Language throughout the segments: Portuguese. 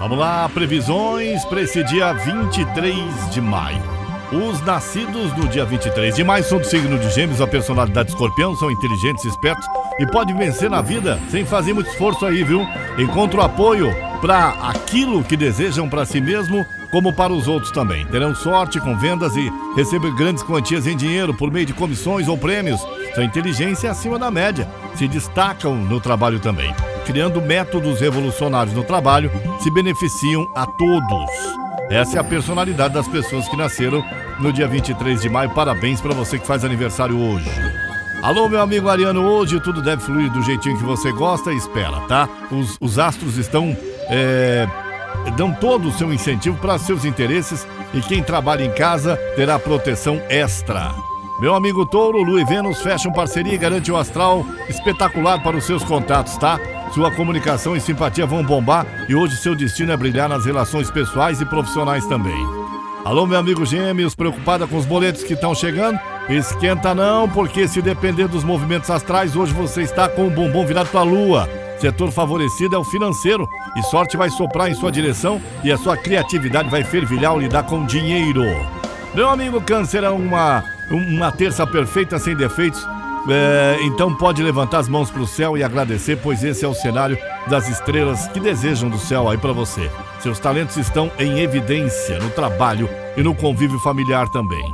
Vamos lá, previsões para esse dia 23 de maio. Os nascidos no dia 23 de maio são do signo de Gêmeos, a personalidade escorpião, são inteligentes, espertos e podem vencer na vida sem fazer muito esforço aí, viu? Encontram apoio para aquilo que desejam para si mesmo, como para os outros também. Terão sorte com vendas e recebem grandes quantias em dinheiro por meio de comissões ou prêmios. Sua inteligência é acima da média. Se destacam no trabalho também. Criando métodos revolucionários no trabalho, se beneficiam a todos. Essa é a personalidade das pessoas que nasceram no dia 23 de maio. Parabéns para você que faz aniversário hoje. Alô, meu amigo Ariano, hoje tudo deve fluir do jeitinho que você gosta e espera, tá? Os, os astros estão. É, dão todo o seu incentivo para seus interesses e quem trabalha em casa terá proteção extra. Meu amigo Touro, Lu e Vênus fecham parceria e garante um astral espetacular para os seus contatos, tá? Sua comunicação e simpatia vão bombar e hoje seu destino é brilhar nas relações pessoais e profissionais também. Alô, meu amigo Gêmeos, preocupada com os boletos que estão chegando? Esquenta não, porque se depender dos movimentos astrais, hoje você está com o bumbum virado para a lua. Setor favorecido é o financeiro e sorte vai soprar em sua direção e a sua criatividade vai fervilhar ao lidar com dinheiro. Meu amigo Câncer, é uma, uma terça perfeita sem defeitos. É, então pode levantar as mãos para o céu e agradecer, pois esse é o cenário das estrelas que desejam do céu aí para você. Seus talentos estão em evidência no trabalho e no convívio familiar também.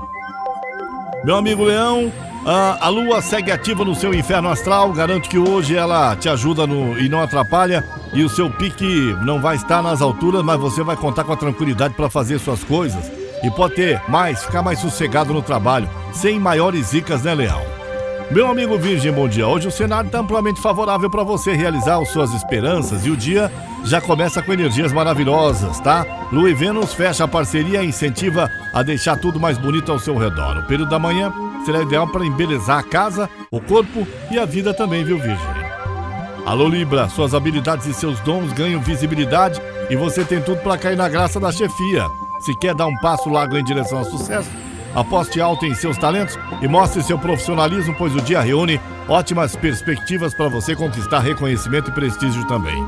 Meu amigo Leão, a, a lua segue ativa no seu inferno astral. Garanto que hoje ela te ajuda no, e não atrapalha. E o seu pique não vai estar nas alturas, mas você vai contar com a tranquilidade para fazer suas coisas. E pode ter mais, ficar mais sossegado no trabalho, sem maiores zicas, né, Leão? Meu amigo Virgem, bom dia. Hoje o cenário está amplamente favorável para você realizar as suas esperanças e o dia já começa com energias maravilhosas, tá? Lua e Vênus fecha a parceria e incentiva a deixar tudo mais bonito ao seu redor. O período da manhã será ideal para embelezar a casa, o corpo e a vida também, viu, Virgem? Alô, Libra, suas habilidades e seus dons ganham visibilidade e você tem tudo para cair na graça da chefia. Se quer dar um passo largo em direção ao sucesso, aposte alto em seus talentos e mostre seu profissionalismo, pois o dia reúne ótimas perspectivas para você conquistar reconhecimento e prestígio também.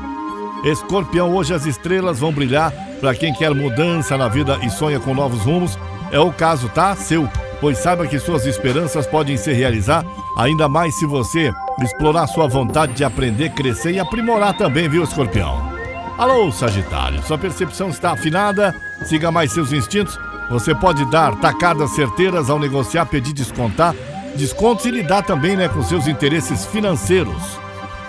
Escorpião, hoje as estrelas vão brilhar para quem quer mudança na vida e sonha com novos rumos. É o caso, tá? Seu. Pois saiba que suas esperanças podem se realizar, ainda mais se você explorar sua vontade de aprender, crescer e aprimorar também, viu, Escorpião? Alô, Sagitário, sua percepção está afinada, siga mais seus instintos. Você pode dar tacadas certeiras ao negociar, pedir descontar, descontos e lidar também né, com seus interesses financeiros.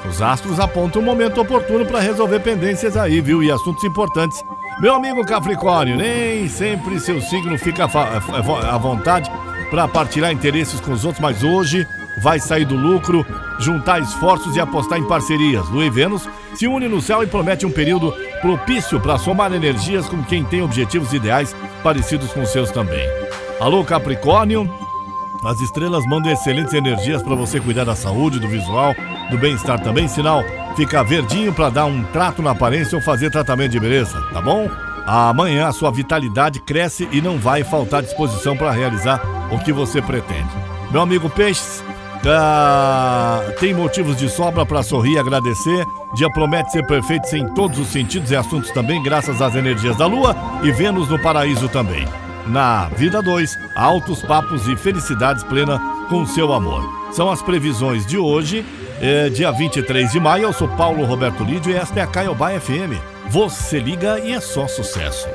Os astros apontam o momento oportuno para resolver pendências aí, viu? E assuntos importantes. Meu amigo Capricórnio, nem sempre seu signo fica à vontade para partilhar interesses com os outros, mas hoje vai sair do lucro, juntar esforços e apostar em parcerias. Lua e Vênus se une no céu e promete um período propício para somar energias com quem tem objetivos ideais parecidos com os seus também. Alô, Capricórnio, as estrelas mandam excelentes energias para você cuidar da saúde, do visual, do bem-estar também. Sinal, fica verdinho para dar um trato na aparência ou fazer tratamento de beleza, tá bom? Amanhã a sua vitalidade cresce e não vai faltar disposição para realizar o que você pretende. Meu amigo Peixes, ah, tem motivos de sobra para sorrir e agradecer. Dia promete ser perfeito em todos os sentidos e assuntos também, graças às energias da Lua e Vênus no paraíso também. Na vida 2, altos papos e felicidades plena com seu amor. São as previsões de hoje, é, dia 23 de maio. Eu sou Paulo Roberto Lídio e esta é a Caiobá FM. Você liga e é só sucesso.